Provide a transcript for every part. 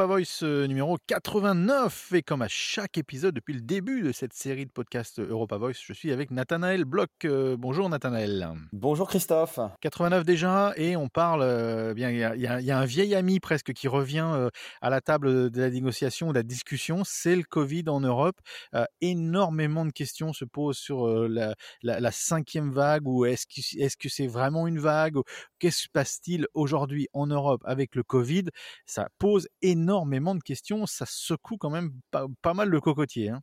Europa Voice euh, numéro 89 et comme à chaque épisode depuis le début de cette série de podcasts Europa Voice, je suis avec Nathanaël Bloch. Euh, bonjour Nathanaël. Bonjour Christophe. 89 déjà et on parle euh, bien il y a, un vieil ami presque qui revient à la table de la négociation, de la discussion, c'est le Covid en Europe. énormément de questions se posent sur la, la, cinquième vague ou est-ce que est-ce que c'est vraiment une vague Qu'est-ce qui se passe-t-il aujourd'hui en Europe avec le Covid? Ça pose énormément de questions, ça secoue quand même pas, mal le cocotier. Hein.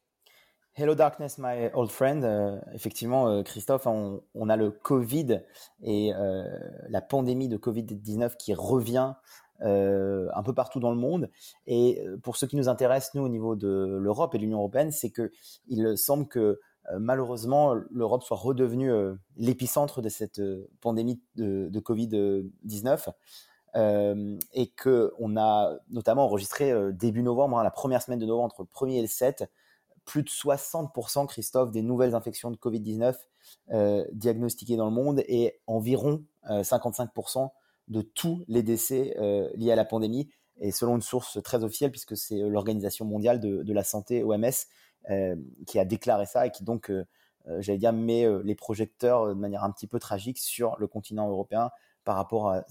Hello darkness, my old friend. Euh, effectivement, euh, Christophe, on, a le Covid et euh, la pandémie de Covid-19 qui revient un peu partout dans le monde. Et pour ce qui nous intéresse, nous, au niveau de l'Europe et de l'Union européenne, c'est que il semble que malheureusement l'Europe soit redevenue l'épicentre de cette pandémie de Covid-19. Euh, et que on a notamment enregistré euh, début novembre, hein, la première semaine de novembre, entre le 1er et le 7, plus de 60%, Christophe, des nouvelles infections de Covid-19 euh, diagnostiquées dans le monde et environ 55% de tous les décès liés à la pandémie. Et selon une source très officielle, puisque c'est l'Organisation mondiale de, de, la santé, OMS, qui a déclaré ça et qui donc, j'allais dire, met les projecteurs de manière un petit peu tragique sur le continent européen par rapport euh,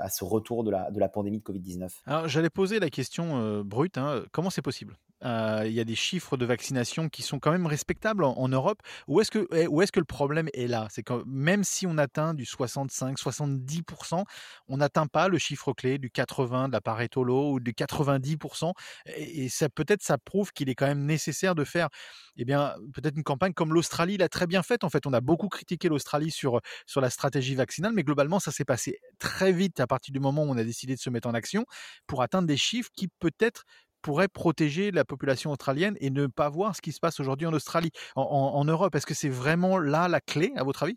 à ce retour de la, pandémie de Covid-19 Alors j'allais poser la question euh, brute, hein, comment c'est possible? Il y a des chiffres de vaccination qui sont quand même respectables en, Europe. Où est-ce que, eh, est-ce que le problème est là? C'est que même si on atteint du 65-70%, on n'atteint pas le chiffre clé du 80 de la Pareto ou du 90%. Et, ça peut-être ça prouve qu'il est quand même nécessaire de faire, eh bien, peut-être une campagne comme l'Australie l'a très bien faite. En fait, on a beaucoup critiqué l'Australie sur sur la stratégie vaccinale, mais globalement, ça s'est passé très vite à partir du moment où on a décidé de se mettre en action pour atteindre des chiffres qui peut-être pourrait protéger la population australienne et ne pas voir ce qui se passe aujourd'hui en Australie, en, Europe? Est-ce que c'est vraiment là la clé, à votre avis?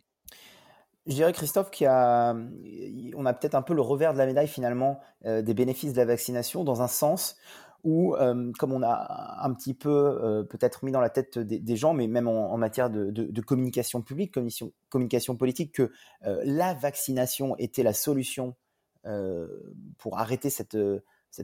Je dirais Christophe qu'il a, peut-être un peu le revers de la médaille finalement euh, des bénéfices de la vaccination dans un sens où, euh, comme on a un petit peu euh, peut-être mis dans la tête des, gens, mais même en, matière de, communication publique, communication, politique, que la vaccination était la solution pour arrêter cette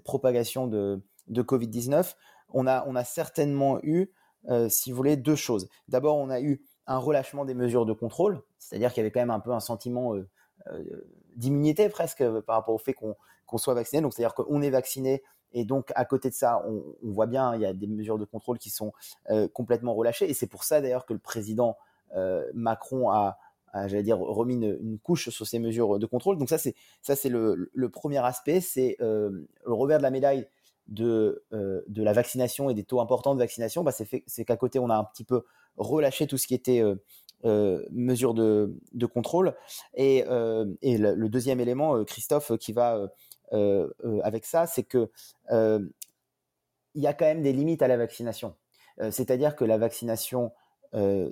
propagation de, de Covid-19, on a, on a certainement eu, euh, si vous voulez, deux choses. D'abord, on a eu un relâchement des mesures de contrôle, c'est-à-dire qu'il y avait quand même un peu un sentiment euh, euh, d'immunité presque par rapport au fait qu'on soit vacciné. Donc, c'est-à-dire qu'on est vacciné et donc à côté de ça, on, voit bien, il y a des mesures de contrôle qui sont complètement relâchées. Et c'est pour ça d'ailleurs que le président Macron a, j'allais dire, remis une, couche sur ces mesures de contrôle. Donc ça, c'est le, le, premier aspect, c'est le revers de la médaille de, euh, de la vaccination et des taux importants de vaccination, bah c'est qu'à côté, on a un petit peu relâché tout ce qui était euh, euh mesures de, de contrôle. Et, euh, et le, deuxième élément, Christophe, qui va avec ça, c'est que il y a quand même des limites à la vaccination. C'est-à-dire que la vaccination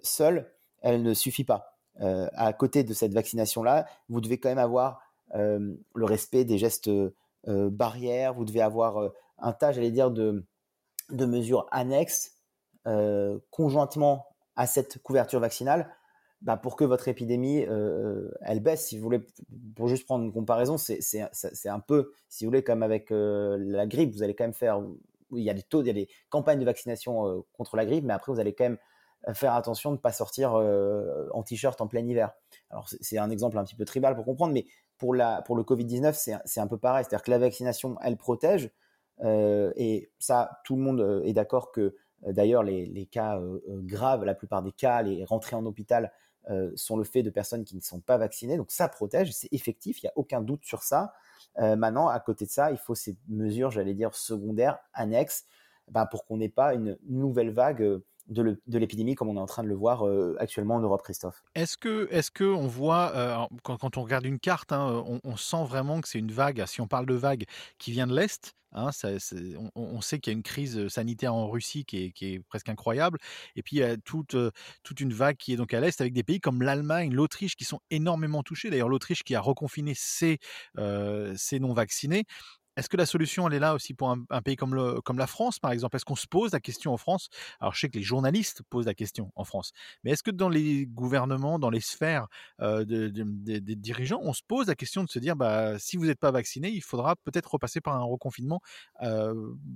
seule, elle ne suffit pas. à côté de cette vaccination-là, vous devez quand même avoir le respect des gestes barrières, vous devez avoir un tas, j'allais dire, de, de mesures annexes euh, conjointement à cette couverture vaccinale bah, pour que votre épidémie euh, elle baisse. Si vous voulez, pour juste prendre une comparaison, c'est un peu, si vous voulez, comme avec euh, la grippe, vous allez quand même faire, il y a des taux, il y a des campagnes de vaccination contre la grippe, mais après vous allez quand même faire attention de ne pas sortir en t-shirt en plein hiver. Alors c'est un exemple un petit peu tribal pour comprendre, mais pour la pour le Covid 19 c'est un peu pareil, c'est-à-dire que la vaccination elle protège, euh, et ça, tout le monde euh, est d'accord que euh, d'ailleurs les, cas graves, la plupart des cas, les rentrées en hôpital sont le fait de personnes qui ne sont pas vaccinées. Donc ça protège, c'est effectif, il n'y a aucun doute sur ça. maintenant, à côté de ça, il faut ces mesures, j'allais dire, secondaires, annexes, bah, pour qu'on n'ait pas une nouvelle vague de l'épidémie comme on est en train de le voir euh, actuellement en Europe, Christophe. Est-ce que, est-ce que on voit euh, quand, on regarde une carte, hein, on, sent vraiment que c'est une vague. Si on parle de vague qui vient de l'est, hein, on, sait qu'il y a une crise sanitaire en Russie qui est, qui est presque incroyable, et puis il y a toute toute une vague qui est donc à l'est avec des pays comme l'Allemagne, l'Autriche qui sont énormément touchés. D'ailleurs, l'Autriche qui a reconfiné ses euh, ses non vaccinés. Est-ce que la solution, elle est là aussi pour un, pays comme, la France, par exemple? Est-ce qu'on se pose la question en France? Alors, je sais que les journalistes posent la question en France, mais est-ce que dans les gouvernements, dans les sphères des dirigeants, on se pose la question de se dire, bah, si vous n'êtes pas vacciné, il faudra peut-être repasser par un reconfinement,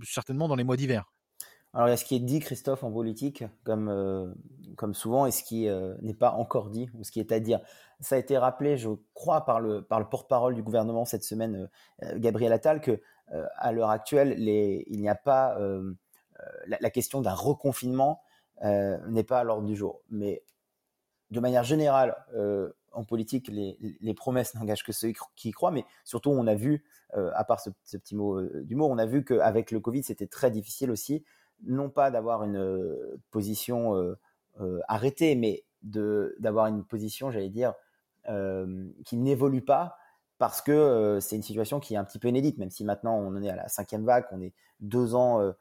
certainement dans les mois d'hiver. Alors, il y a ce qui est dit, Christophe, en politique, comme, euh, comme souvent, et ce qui euh, n'est pas encore dit, ou ce qui est à dire. Ça a été rappelé, je crois, par le, par le porte-parole du gouvernement cette semaine, euh, Gabriel Attal, que à l'heure actuelle, il n'y a pas la, question d'un reconfinement n'est pas à l'ordre du jour. Mais de manière générale, en politique, les, les promesses n'engagent que ceux qui y croient, mais surtout, on a vu, à part ce, petit mot d'humour, on a vu qu'avec le Covid, c'était très difficile aussi non pas d'avoir une euh, position euh, euh, arrêtée, mais d'avoir une position, j'allais dire, qui n'évolue pas parce que c'est une situation qui est un petit peu inédite, même si maintenant on en est à la cinquième vague, on est deux ans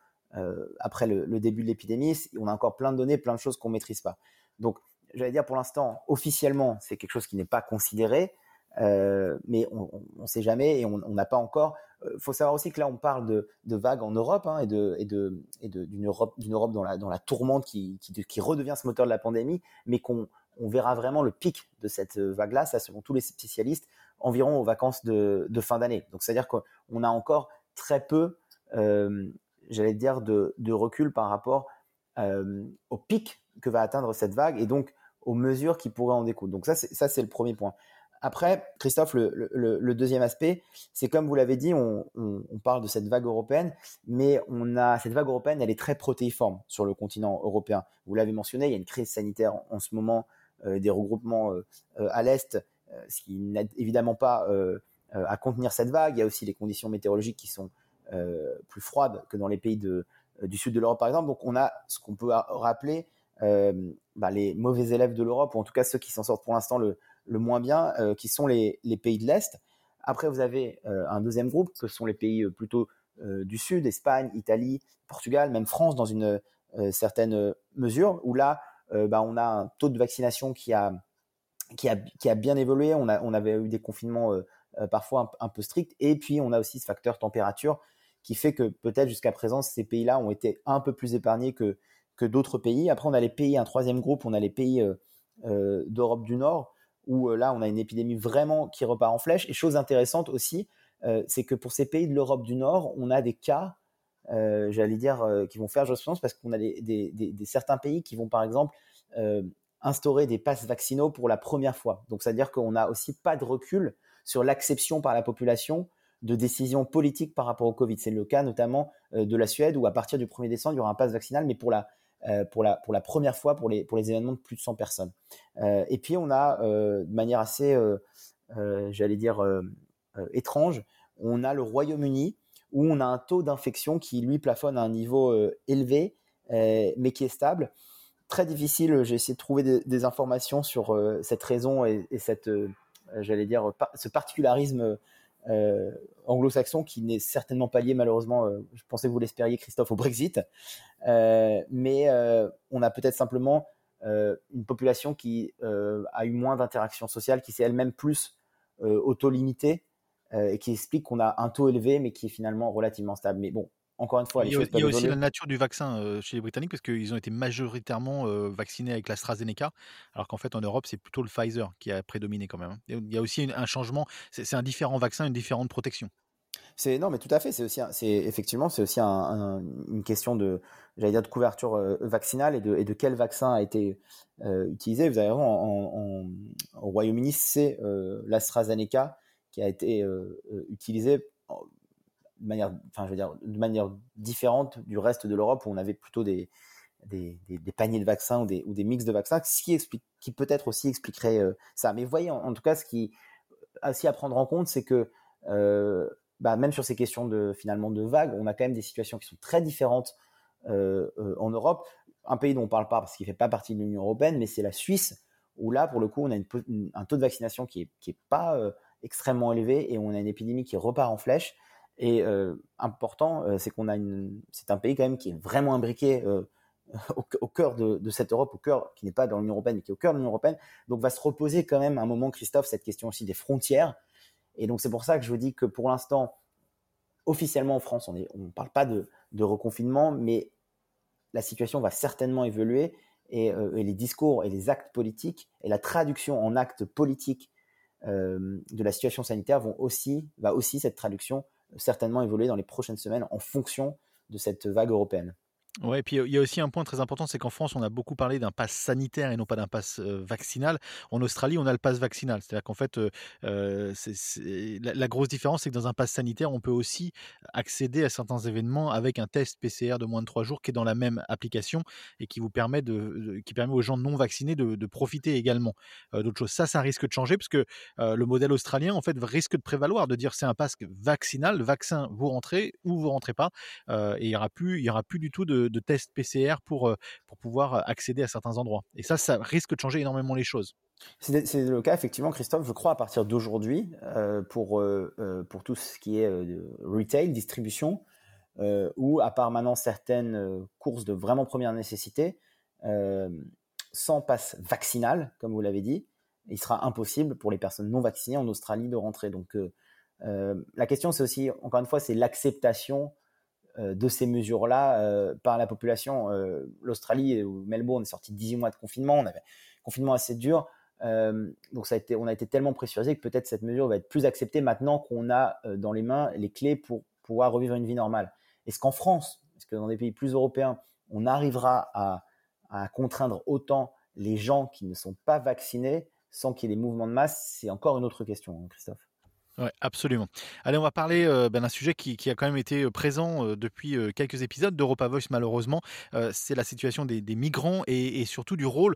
après le, début de l'épidémie, on a encore plein de données, plein de choses qu'on maîtrise pas. Donc, j'allais dire pour l'instant, officiellement, c'est quelque chose qui n'est pas considéré, mais on ne sait jamais et on n'a pas encore il faut savoir aussi que là, on parle de, de vagues en Europe hein, et de et de et d'une Europe Europe dans la dans la tourmente qui, qui redevient ce moteur de la pandémie, mais qu'on on verra vraiment le pic de cette vague-là, ça selon tous les spécialistes, environ aux vacances de, fin d'année. Donc c'est-à-dire qu'on a encore très peu, euh, j'allais dire, de, recul par rapport euh, au pic que va atteindre cette vague et donc aux mesures qui pourraient en découler. Donc ça, c'est le premier point. Après, Christophe, le, deuxième aspect, c'est comme vous l'avez dit, on, parle de cette vague européenne, mais on a cette vague européenne, elle est très protéiforme sur le continent européen. Vous l'avez mentionné, il y a une crise sanitaire en, ce moment, euh, des regroupements euh, euh, à l'est, ce qui n'aide évidemment pas à contenir cette vague. Il y a aussi les conditions météorologiques qui sont plus froides que dans les pays du sud de l'Europe, par exemple. Donc, on a ce qu'on peut rappeler bah, les mauvais élèves de l'Europe, ou en tout cas ceux qui s'en sortent pour l'instant le le moins bien, euh, qui sont les, pays de l'Est. Après, vous avez euh, un deuxième groupe, que sont les pays euh, plutôt du Sud, Espagne, Italie, Portugal, même France dans une certaine mesure, où là, bah, on a un taux de vaccination qui a, qui a, qui a bien évolué. On, a, on avait eu des confinements parfois un, peu stricts. Et puis, on a aussi ce facteur température qui fait que peut-être jusqu'à présent, ces pays-là ont été un peu plus épargnés que, que d'autres pays. Après, on a les pays, un troisième groupe, on a les pays d'Europe du Nord où euh, là, on a une épidémie vraiment qui repart en flèche. Et chose intéressante aussi, euh, c'est que pour ces pays de l'Europe du Nord, on a des cas, euh, j'allais dire, qui vont faire jurisprudence parce qu'on a des, certains pays qui vont, par exemple, instaurer des passes vaccinaux pour la première fois. Donc, c'est-à-dire qu'on n'a aussi pas de recul sur l'acception par la population de décisions politiques par rapport au Covid. C'est le cas notamment de la Suède où à partir du 1er décembre, il y aura un pass vaccinal, mais pour la euh, pour, la, pour la première fois pour les, pour les événements de plus de 100 personnes. Euh, et puis on a euh, de manière assez, j'allais dire, étrange, on a le Royaume-Uni où on a un taux d'infection qui lui plafonne à un niveau élevé, mais qui est stable. Très difficile, j'ai essayé de trouver des, informations sur cette raison et, et cette, j'allais dire, ce particularisme euh, anglo-saxon qui n'est certainement pas lié malheureusement, euh, je pensais que vous l'espériez Christophe au Brexit, euh, mais on a peut-être simplement une population qui a eu moins d'interactions sociales, qui s'est elle-même plus auto-limitée et qui explique qu'on a un taux élevé mais qui est finalement relativement stable. Mais bon, encore une fois, il y a, aussi la nature du vaccin euh, chez les Britanniques parce qu'ils ont été majoritairement euh, vaccinés avec l'AstraZeneca, alors qu'en fait en Europe c'est plutôt le Pfizer qui a prédominé quand même. Hein. il y a aussi un changement, c'est un différent vaccin, une différente protection. C'est non, mais tout à fait. C'est aussi, c'est effectivement, c'est aussi une question de, j'allais dire, de couverture euh, vaccinale et de, et de quel vaccin a été utilisé. Vous avez en, en, au Royaume-Uni, c'est l'AstraZeneca qui a été utilisé de manière, enfin, je veux dire, de manière différente du reste de l'Europe où on avait plutôt des, paniers de vaccins ou des, ou mix de vaccins, ce qui, peut-être aussi expliquerait euh, ça. Mais voyez, en, tout cas, ce qui aussi à prendre en compte, c'est que euh, bah, même sur ces questions de finalement de vagues, on a quand même des situations qui sont très différentes euh, en Europe. Un pays dont on parle pas parce qu'il fait pas partie de l'Union européenne, mais c'est la Suisse où là, pour le coup, on a un taux de vaccination qui est, qui est pas extrêmement élevé et on a une épidémie qui repart en flèche. Et euh, important, euh, c'est qu'on a une, c'est un pays quand même qui est vraiment imbriqué euh, au, cœur de, de, cette Europe, au cœur qui n'est pas dans l'Union européenne, mais qui est au cœur de l'Union européenne. Donc va se reposer quand même un moment, Christophe, cette question aussi des frontières. Et donc c'est pour ça que je vous dis que pour l'instant, officiellement en France, on ne parle pas de, reconfinement, mais la situation va certainement évoluer et, les discours et les actes politiques et la traduction en actes politiques de la situation sanitaire vont aussi, va aussi cette traduction certainement évoluer dans les prochaines semaines en fonction de cette vague européenne. Ouais, et puis il y a aussi un point très important, c'est qu'en France, on a beaucoup parlé d'un pass sanitaire et non pas d'un pass vaccinal. En Australie, on a le pass vaccinal. C'est-à-dire qu'en fait, la, grosse différence, c'est que dans un pass sanitaire, on peut aussi accéder à certains événements avec un test PCR de moins de trois jours qui est dans la même application et qui vous permet de, qui permet aux gens non vaccinés de, profiter également d'autres choses. Ça, ça risque de changer parce que le modèle australien, en fait, risque de prévaloir, de dire c'est un pass vaccinal, vaccin, vous rentrez ou vous rentrez pas, et il y aura plus, il y aura plus du tout de de, tests PCR pour, euh, pour pouvoir euh, accéder à certains endroits. Et ça, ça risque de changer énormément les choses. C'est le cas, effectivement, Christophe, je crois, à partir d'aujourd'hui, euh, pour, pour tout ce qui est retail, distribution, ou à part maintenant certaines courses de vraiment première nécessité, sans passe vaccinal, comme vous l'avez dit, il sera impossible pour les personnes non vaccinées en Australie de rentrer. Donc, la question, c'est aussi, encore une fois, c'est l'acceptation de ces mesures-là euh, par la population. Euh, L'Australie ou Melbourne est sorti de 18 mois de confinement, on avait un confinement assez dur. donc ça a été, on a été tellement pressurisé que peut-être cette mesure va être plus acceptée maintenant qu'on a dans les mains les clés pour pouvoir revivre une vie normale. Est-ce qu'en France, est-ce que dans des pays plus européens, on arrivera à, à contraindre autant les gens qui ne sont pas vaccinés sans qu'il y ait des mouvements de masse? C'est encore une autre question, hein, Christophe. Ouais, absolument. Allez, on va parler euh, ben, d'un sujet qui, a quand même été euh, présent euh, depuis quelques épisodes d'Europa Voice, malheureusement. c'est la situation des, migrants et, surtout du rôle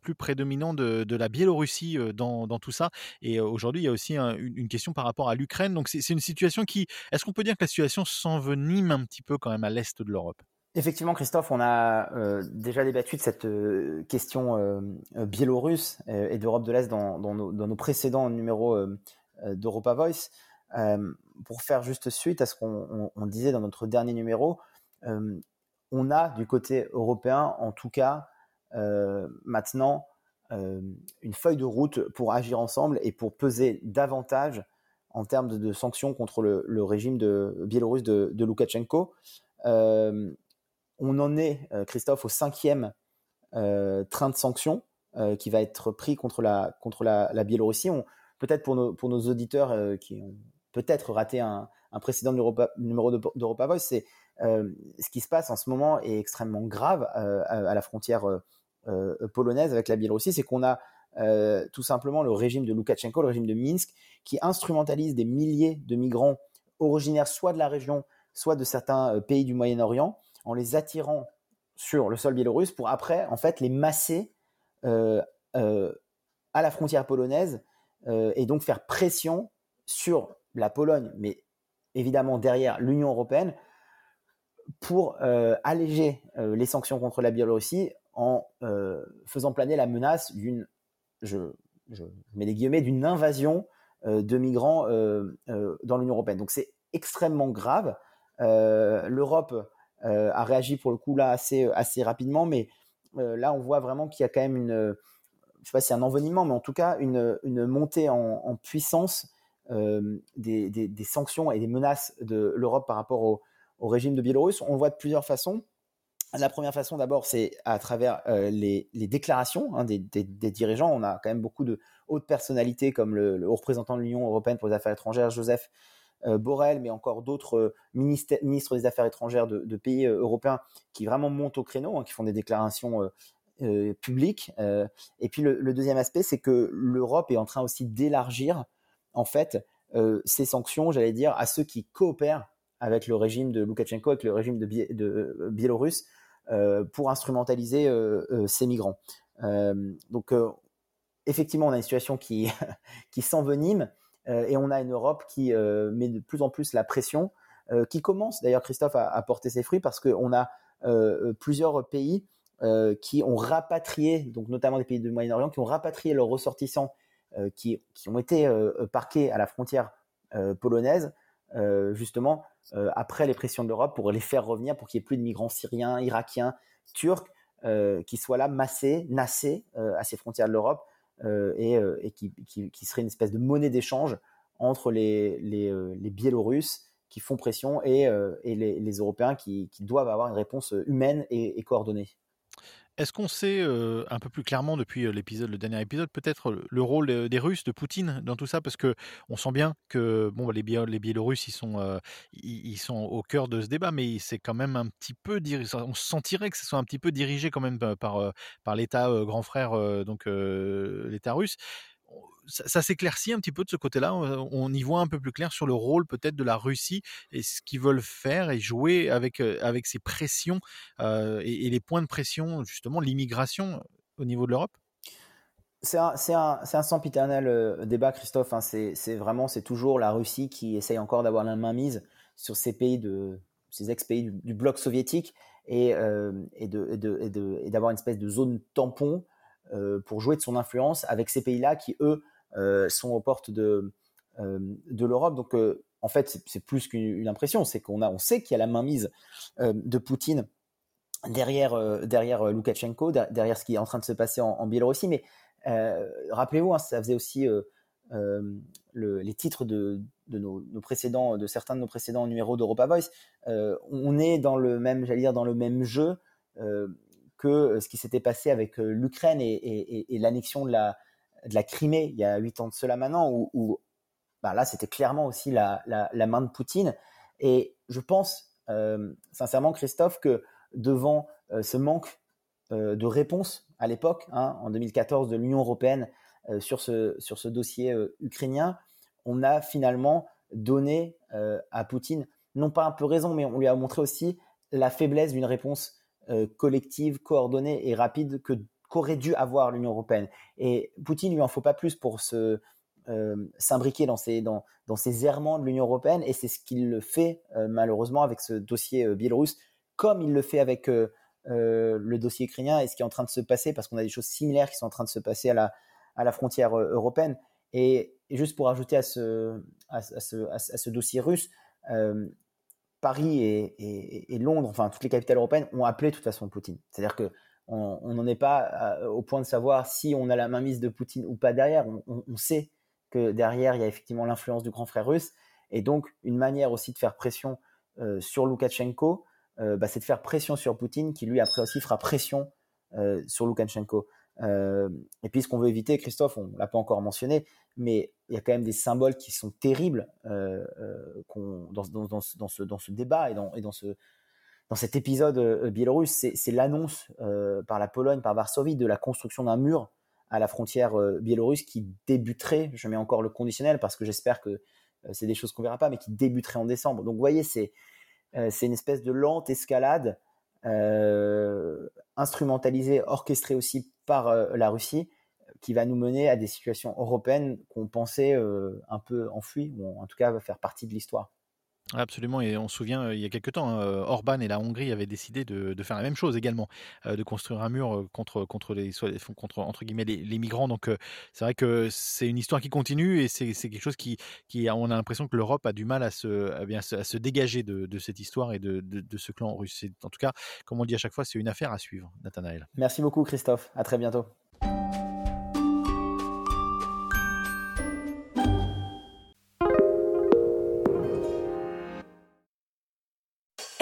plus prédominant de, la Biélorussie dans, tout ça. Et aujourd'hui, il y a aussi une, question par rapport à l'Ukraine. Donc, c'est une situation qui. Est-ce qu'on peut dire que la situation s'envenime un petit peu quand même à l'est de l'Europe? Effectivement, Christophe, on a déjà débattu de cette question biélorusse et d'Europe de l'Est dans, nos, dans, nos, précédents numéros d'Europa Voice. Euh, pour faire juste suite à ce qu'on disait dans notre dernier numéro, euh, on a du côté européen, en tout cas, maintenant, une feuille de route pour agir ensemble et pour peser davantage en termes de, sanctions contre le, régime de biélorusse de, de Loukachenko. on en est, Christophe, au cinquième train de sanctions qui va être pris contre la, contre la, Biélorussie. Peut-être pour nos, auditeurs euh, qui ont peut-être raté un, un précédent numéro d'Europa Voice, c'est euh, ce qui se passe en ce moment est extrêmement grave euh, à, la frontière polonaise avec la Biélorussie, c'est qu'on a tout simplement le régime de Loukachenko, le régime de Minsk, qui instrumentalise des milliers de migrants originaires soit de la région, soit de certains pays du Moyen-Orient, en les attirant sur le sol biélorusse pour après, en fait, les masser à la frontière polonaise euh, et donc faire pression sur la Pologne, mais évidemment derrière l'Union européenne, pour euh, alléger euh, les sanctions contre la Biélorussie en faisant planer la menace d'une, je, je, mets des guillemets, d'une invasion de migrants dans l'Union européenne. Donc c'est extrêmement grave. L'Europe a réagi pour le coup là assez, assez rapidement, mais là on voit vraiment qu'il y a quand même une je sais pas si c'est un envenimement, mais en tout cas une, montée en, puissance euh, des, sanctions et des menaces de l'Europe par rapport au, régime de Biélorusse. On le voit de plusieurs façons. La première façon, d'abord, c'est à travers euh, les, déclarations hein, des, dirigeants. On a quand même beaucoup de hautes personnalités comme le, haut représentant de l'Union européenne pour les affaires étrangères, Joseph euh, Borrell, mais encore d'autres ministres, des Affaires étrangères de, de, pays européens qui vraiment montent au créneau, hein, qui font des déclarations euh, public. Euh, et puis le, deuxième aspect, c'est que l'Europe est en train aussi d'élargir en fait euh, ces sanctions, j'allais dire, à ceux qui coopèrent avec le régime de Loukachenko, avec le régime de, de Biélorusse, pour instrumentaliser ces migrants. donc effectivement, on a une situation qui, qui s'envenime et on a une Europe qui met de plus en plus la pression, qui commence d'ailleurs, Christophe, à, porter ses fruits parce qu'on a plusieurs pays euh, qui ont rapatrié, donc notamment des pays du Moyen-Orient, qui ont rapatrié leurs ressortissants euh, qui, ont été euh, parqués à la frontière polonaise, justement après les pressions de l'Europe pour les faire revenir, pour qu'il n'y ait plus de migrants syriens, irakiens, turcs qui soient là massés, nassés à ces frontières de l'Europe et, qui, qui, serait une espèce de monnaie d'échange entre les Biélorusses qui font pression et, les, Européens qui, doivent avoir une réponse humaine et coordonnée. Est-ce qu'on sait un peu plus clairement depuis l'épisode, le dernier épisode, peut-être le rôle des Russes, de Poutine dans tout ça, parce que on sent bien que bon, bah, les, Biélorusses, ils sont, ils, sont au cœur de ce débat, mais c'est quand même un petit peu. On sentirait que ce soit un petit peu dirigé quand même par par l'État grand frère, donc l'État russe ça, s'éclaircit un petit peu de ce côté-là. On y voit un peu plus clair sur le rôle peut-être de la Russie et ce qu'ils veulent faire et jouer avec, avec ces pressions et, les points de pression, justement, l'immigration au niveau de l'Europe? C'est un, un, un, sempiternel débat, Christophe. Hein. C'est vraiment, c'est toujours la Russie qui essaye encore d'avoir la main mise sur ces pays de, ces ex-pays du, bloc soviétique et, et d'avoir une espèce de zone tampon pour jouer de son influence avec ces pays-là qui, eux, euh, sont aux portes de, euh, de l'Europe. Donc, euh, en fait, c'est plus qu'une impression, c'est qu'on on sait qu'il y a la mainmise de Poutine derrière, derrière Loukachenko, derrière ce qui est en train de se passer en, Biélorussie. Mais rappelez-vous, hein, ça faisait aussi les titres de, de nos, précédents, de certains de nos précédents numéros d'Europa Voice. on est dans le même, j'allais dire, dans le même jeu que ce qui s'était passé avec l'Ukraine et l'annexion de la, de la Crimée il y a huit ans de cela maintenant, où, bah là c'était clairement aussi la, main de Poutine. Et je pense euh, sincèrement, Christophe, que devant euh, ce manque euh, de réponse à l'époque, hein, en 2014, de l'Union européenne sur, ce, sur ce dossier ukrainien, on a finalement donné à Poutine, non pas un peu raison, mais on lui a montré aussi la faiblesse d'une réponse collective, coordonnée et rapide que qu'aurait dû avoir l'Union européenne. Et Poutine, lui en faut pas plus pour se euh, s'imbriquer dans ces, dans, dans ces errements de l'Union européenne, et c'est ce qu'il le fait euh, malheureusement avec ce dossier euh, biélorusse, comme il le fait avec le dossier ukrainien et ce qui est en train de se passer, parce qu'on a des choses similaires qui sont en train de se passer à la, à la frontière européenne. Et, juste pour ajouter à ce, à, ce, à ce, dossier russe, Paris et, et, Londres, enfin toutes les capitales européennes, ont appelé de toute façon Poutine. C'est-à-dire que on n'en est pas au point de savoir si on a la mainmise de Poutine ou pas derrière. On, sait que derrière, il y a effectivement l'influence du grand frère russe. Et donc, une manière aussi de faire pression euh, sur Loukachenko, euh, bah, c'est de faire pression sur Poutine, qui lui, après aussi, fera pression euh, sur Loukachenko. et puis, ce qu'on veut éviter, Christophe, on l'a pas encore mentionné, mais il y a quand même des symboles qui sont terribles dans, ce, débat et dans ce, dans cet épisode euh, biélorusse, c'est l'annonce euh, par la Pologne, par Varsovie, de la construction d'un mur à la frontière euh, biélorusse qui débuterait, je mets encore le conditionnel parce que j'espère que c'est des choses qu'on verra pas, mais qui débuterait en décembre. Donc vous voyez, c'est une espèce de lente escalade instrumentalisée, orchestrée aussi par la Russie, qui va nous mener à des situations européennes qu'on pensait un peu enfouies, ou en tout cas faire partie de l'histoire. Absolument, et on se souvient, il y a quelques temps, hein, Orban et la Hongrie avaient décidé de, faire la même chose également, de construire un mur contre, contre, les, contre entre guillemets, les, migrants. Donc c'est vrai que c'est une histoire qui continue et c'est quelque chose qui, qui on a l'impression que l'Europe a du mal à se, bien, à se dégager de, cette histoire et de, de, ce clan russe. En tout cas, comme on dit à chaque fois, c'est une affaire à suivre, Nathanaël. Merci beaucoup Christophe, à très bientôt.